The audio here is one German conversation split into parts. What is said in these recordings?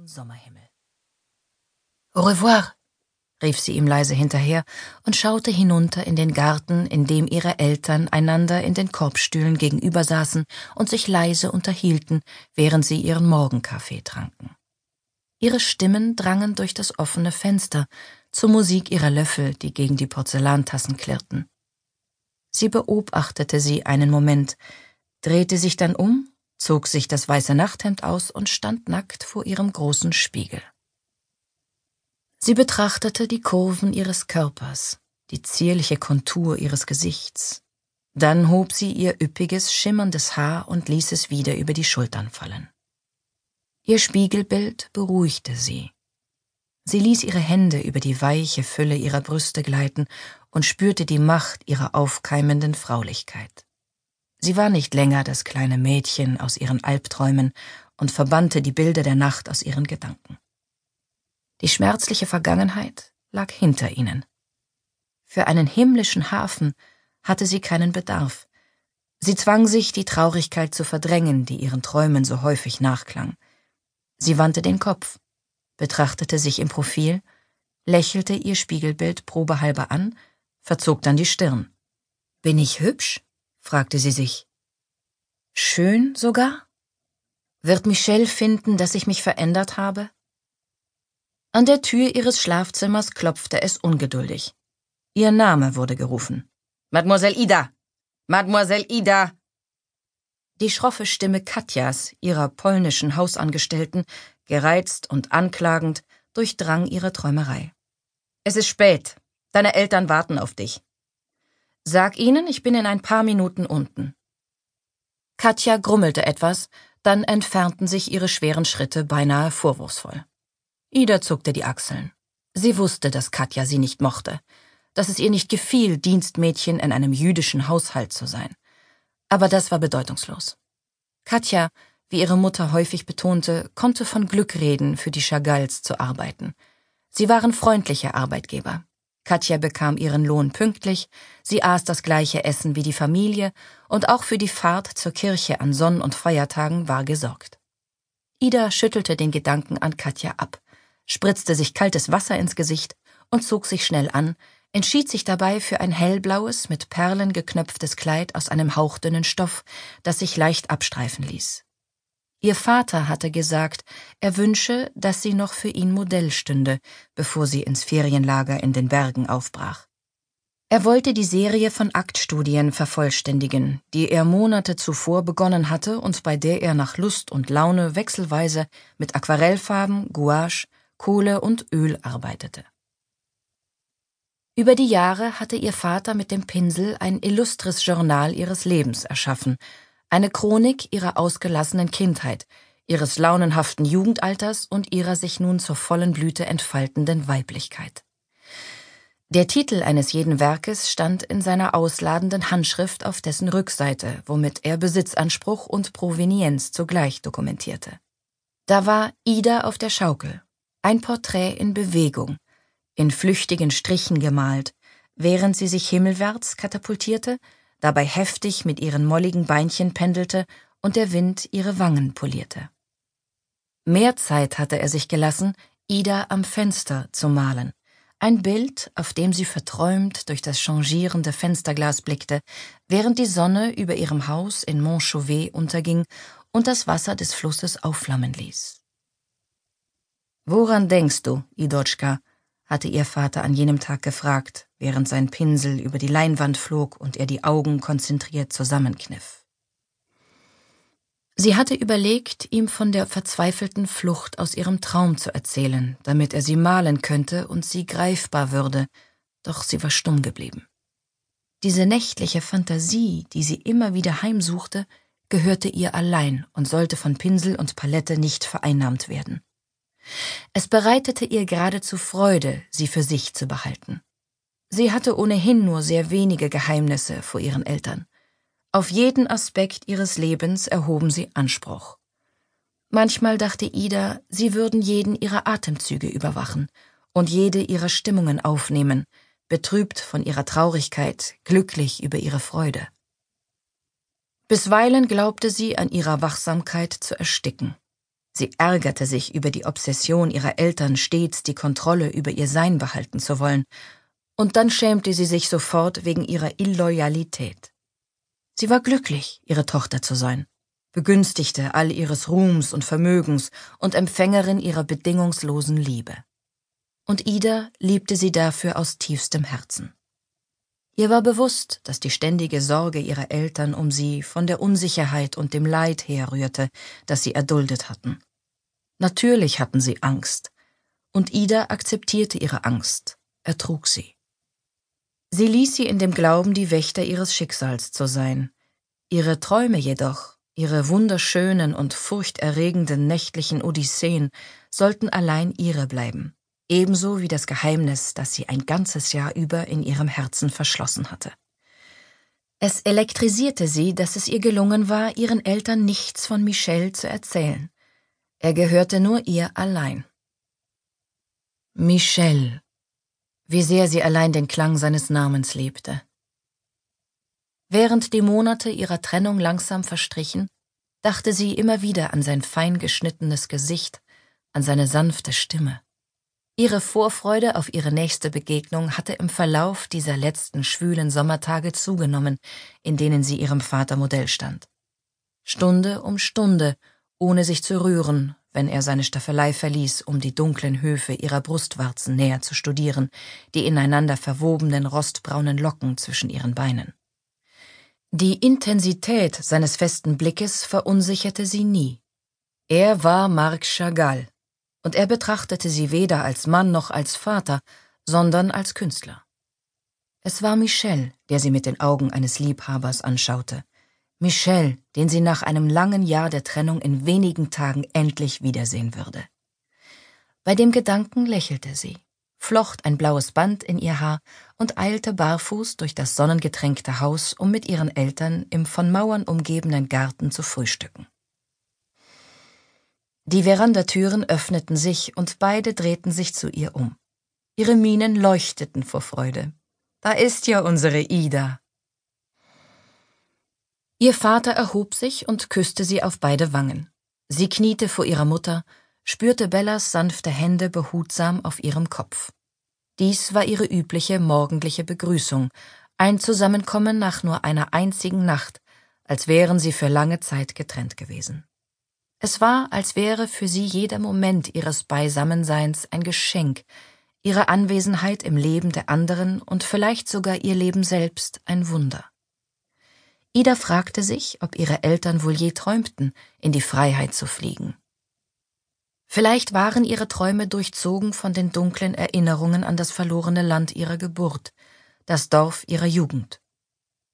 wolkenlosen Sommerhimmel. Au revoir, rief sie ihm leise hinterher und schaute hinunter in den Garten, in dem ihre Eltern einander in den Korbstühlen gegenüber saßen und sich leise unterhielten, während sie ihren Morgenkaffee tranken. Ihre Stimmen drangen durch das offene Fenster zur Musik ihrer Löffel, die gegen die Porzellantassen klirrten. Sie beobachtete sie einen Moment, drehte sich dann um, zog sich das weiße Nachthemd aus und stand nackt vor ihrem großen Spiegel. Sie betrachtete die Kurven ihres Körpers, die zierliche Kontur ihres Gesichts. Dann hob sie ihr üppiges, schimmerndes Haar und ließ es wieder über die Schultern fallen. Ihr Spiegelbild beruhigte sie. Sie ließ ihre Hände über die weiche Fülle ihrer Brüste gleiten und spürte die Macht ihrer aufkeimenden Fraulichkeit. Sie war nicht länger das kleine Mädchen aus ihren Albträumen und verbannte die Bilder der Nacht aus ihren Gedanken. Die schmerzliche Vergangenheit lag hinter ihnen. Für einen himmlischen Hafen hatte sie keinen Bedarf. Sie zwang sich, die Traurigkeit zu verdrängen, die ihren Träumen so häufig nachklang. Sie wandte den Kopf, betrachtete sich im Profil, lächelte ihr Spiegelbild probehalber an, verzog dann die Stirn. Bin ich hübsch? Fragte sie sich. Schön sogar? Wird Michelle finden, dass ich mich verändert habe? An der Tür ihres Schlafzimmers klopfte es ungeduldig. Ihr Name wurde gerufen. Mademoiselle Ida. Mademoiselle Ida. Die schroffe Stimme Katjas, ihrer polnischen Hausangestellten, gereizt und anklagend, durchdrang ihre Träumerei. Es ist spät. Deine Eltern warten auf dich. Sag ihnen, ich bin in ein paar Minuten unten. Katja grummelte etwas, dann entfernten sich ihre schweren Schritte beinahe vorwurfsvoll. Ida zuckte die Achseln. Sie wusste, dass Katja sie nicht mochte, dass es ihr nicht gefiel, Dienstmädchen in einem jüdischen Haushalt zu sein. Aber das war bedeutungslos. Katja, wie ihre Mutter häufig betonte, konnte von Glück reden, für die Chagalls zu arbeiten. Sie waren freundliche Arbeitgeber. Katja bekam ihren Lohn pünktlich, sie aß das gleiche Essen wie die Familie und auch für die Fahrt zur Kirche an Sonn- und Feiertagen war gesorgt. Ida schüttelte den Gedanken an Katja ab spritzte sich kaltes Wasser ins Gesicht und zog sich schnell an, entschied sich dabei für ein hellblaues, mit Perlen geknöpftes Kleid aus einem hauchdünnen Stoff, das sich leicht abstreifen ließ. Ihr Vater hatte gesagt, er wünsche, dass sie noch für ihn Modell stünde, bevor sie ins Ferienlager in den Bergen aufbrach. Er wollte die Serie von Aktstudien vervollständigen, die er Monate zuvor begonnen hatte und bei der er nach Lust und Laune wechselweise mit Aquarellfarben, Gouache, Kohle und Öl arbeitete. Über die Jahre hatte ihr Vater mit dem Pinsel ein illustres Journal ihres Lebens erschaffen, eine Chronik ihrer ausgelassenen Kindheit, ihres launenhaften Jugendalters und ihrer sich nun zur vollen Blüte entfaltenden Weiblichkeit. Der Titel eines jeden Werkes stand in seiner ausladenden Handschrift auf dessen Rückseite, womit er Besitzanspruch und Provenienz zugleich dokumentierte. Da war Ida auf der Schaukel, ein Porträt in Bewegung, in flüchtigen Strichen gemalt, während sie sich himmelwärts katapultierte, dabei heftig mit ihren molligen Beinchen pendelte und der Wind ihre Wangen polierte. Mehr Zeit hatte er sich gelassen, Ida am Fenster zu malen, ein Bild, auf dem sie verträumt durch das changierende Fensterglas blickte, während die Sonne über ihrem Haus in Montchauvet unterging und das Wasser des Flusses aufflammen ließ. Woran denkst du, Idotschka? hatte ihr Vater an jenem Tag gefragt, während sein Pinsel über die Leinwand flog und er die Augen konzentriert zusammenkniff. Sie hatte überlegt, ihm von der verzweifelten Flucht aus ihrem Traum zu erzählen, damit er sie malen könnte und sie greifbar würde, doch sie war stumm geblieben. Diese nächtliche Fantasie, die sie immer wieder heimsuchte, gehörte ihr allein und sollte von Pinsel und Palette nicht vereinnahmt werden. Es bereitete ihr geradezu Freude, sie für sich zu behalten. Sie hatte ohnehin nur sehr wenige Geheimnisse vor ihren Eltern. Auf jeden Aspekt ihres Lebens erhoben sie Anspruch. Manchmal dachte Ida, sie würden jeden ihrer Atemzüge überwachen und jede ihrer Stimmungen aufnehmen, betrübt von ihrer Traurigkeit, glücklich über ihre Freude. Bisweilen glaubte sie an ihrer Wachsamkeit zu ersticken. Sie ärgerte sich über die Obsession ihrer Eltern, stets die Kontrolle über ihr Sein behalten zu wollen, und dann schämte sie sich sofort wegen ihrer Illoyalität. Sie war glücklich, ihre Tochter zu sein, Begünstigte all ihres Ruhms und Vermögens und Empfängerin ihrer bedingungslosen Liebe. Und Ida liebte sie dafür aus tiefstem Herzen. Ihr war bewusst, dass die ständige Sorge ihrer Eltern um sie von der Unsicherheit und dem Leid herrührte, das sie erduldet hatten. Natürlich hatten sie Angst, und Ida akzeptierte ihre Angst, ertrug sie. Sie ließ sie in dem Glauben, die Wächter ihres Schicksals zu sein. Ihre Träume jedoch, ihre wunderschönen und furchterregenden nächtlichen Odysseen sollten allein ihre bleiben ebenso wie das Geheimnis, das sie ein ganzes Jahr über in ihrem Herzen verschlossen hatte. Es elektrisierte sie, dass es ihr gelungen war, ihren Eltern nichts von Michel zu erzählen. Er gehörte nur ihr allein. Michel. Wie sehr sie allein den Klang seines Namens liebte. Während die Monate ihrer Trennung langsam verstrichen, dachte sie immer wieder an sein fein geschnittenes Gesicht, an seine sanfte Stimme. Ihre Vorfreude auf ihre nächste Begegnung hatte im Verlauf dieser letzten schwülen Sommertage zugenommen, in denen sie ihrem Vater Modell stand. Stunde um Stunde, ohne sich zu rühren, wenn er seine Staffelei verließ, um die dunklen Höfe ihrer Brustwarzen näher zu studieren, die ineinander verwobenen rostbraunen Locken zwischen ihren Beinen. Die Intensität seines festen Blickes verunsicherte sie nie. Er war Marc Chagall, und er betrachtete sie weder als Mann noch als Vater, sondern als Künstler. Es war Michel, der sie mit den Augen eines Liebhabers anschaute. Michel, den sie nach einem langen Jahr der Trennung in wenigen Tagen endlich wiedersehen würde. Bei dem Gedanken lächelte sie, flocht ein blaues Band in ihr Haar und eilte barfuß durch das sonnengetränkte Haus, um mit ihren Eltern im von Mauern umgebenen Garten zu frühstücken. Die Verandatüren öffneten sich und beide drehten sich zu ihr um. Ihre Mienen leuchteten vor Freude. Da ist ja unsere Ida. Ihr Vater erhob sich und küsste sie auf beide Wangen. Sie kniete vor ihrer Mutter, spürte Bellas sanfte Hände behutsam auf ihrem Kopf. Dies war ihre übliche morgendliche Begrüßung, ein Zusammenkommen nach nur einer einzigen Nacht, als wären sie für lange Zeit getrennt gewesen. Es war, als wäre für sie jeder Moment ihres Beisammenseins ein Geschenk, ihre Anwesenheit im Leben der anderen und vielleicht sogar ihr Leben selbst ein Wunder. Ida fragte sich, ob ihre Eltern wohl je träumten, in die Freiheit zu fliegen. Vielleicht waren ihre Träume durchzogen von den dunklen Erinnerungen an das verlorene Land ihrer Geburt, das Dorf ihrer Jugend.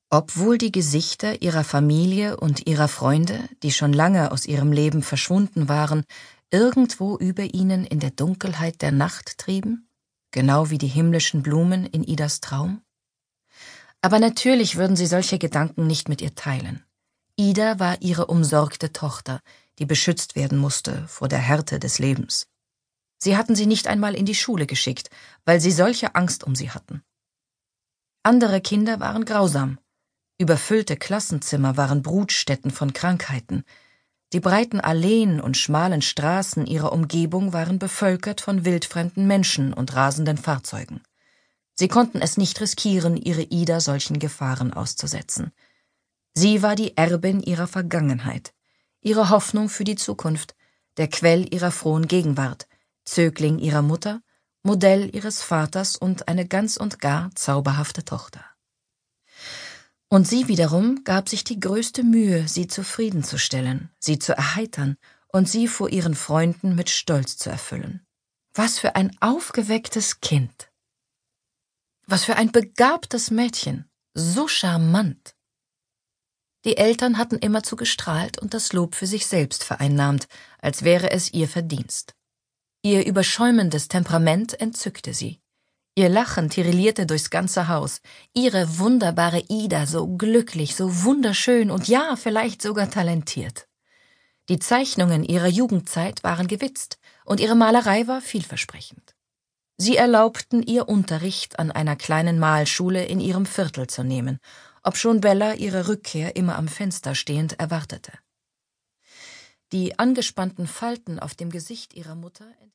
Obwohl die Gesichter ihrer Familie und ihrer Freunde, die schon lange aus ihrem Leben verschwunden waren, irgendwo über ihnen in der Dunkelheit der Nacht trieben, genau wie die himmlischen Blumen in Idas Traum? Aber natürlich würden sie solche Gedanken nicht mit ihr teilen. Ida war ihre umsorgte Tochter, die beschützt werden musste vor der Härte des Lebens. Sie hatten sie nicht einmal in die Schule geschickt, weil sie solche Angst um sie hatten. Andere Kinder waren grausam, Überfüllte Klassenzimmer waren Brutstätten von Krankheiten. Die breiten Alleen und schmalen Straßen ihrer Umgebung waren bevölkert von wildfremden Menschen und rasenden Fahrzeugen. Sie konnten es nicht riskieren, ihre Ida solchen Gefahren auszusetzen. Sie war die Erbin ihrer Vergangenheit, ihre Hoffnung für die Zukunft, der Quell ihrer frohen Gegenwart, Zögling ihrer Mutter, Modell ihres Vaters und eine ganz und gar zauberhafte Tochter. Und sie wiederum gab sich die größte Mühe, sie zufriedenzustellen, sie zu erheitern und sie vor ihren Freunden mit Stolz zu erfüllen. Was für ein aufgewecktes Kind. Was für ein begabtes Mädchen, so charmant. Die Eltern hatten immerzu gestrahlt und das Lob für sich selbst vereinnahmt, als wäre es ihr Verdienst. Ihr überschäumendes Temperament entzückte sie. Ihr Lachen tirillierte durchs ganze Haus. Ihre wunderbare Ida, so glücklich, so wunderschön und ja, vielleicht sogar talentiert. Die Zeichnungen ihrer Jugendzeit waren gewitzt und ihre Malerei war vielversprechend. Sie erlaubten ihr Unterricht an einer kleinen Malschule in ihrem Viertel zu nehmen, obschon Bella ihre Rückkehr immer am Fenster stehend erwartete. Die angespannten Falten auf dem Gesicht ihrer Mutter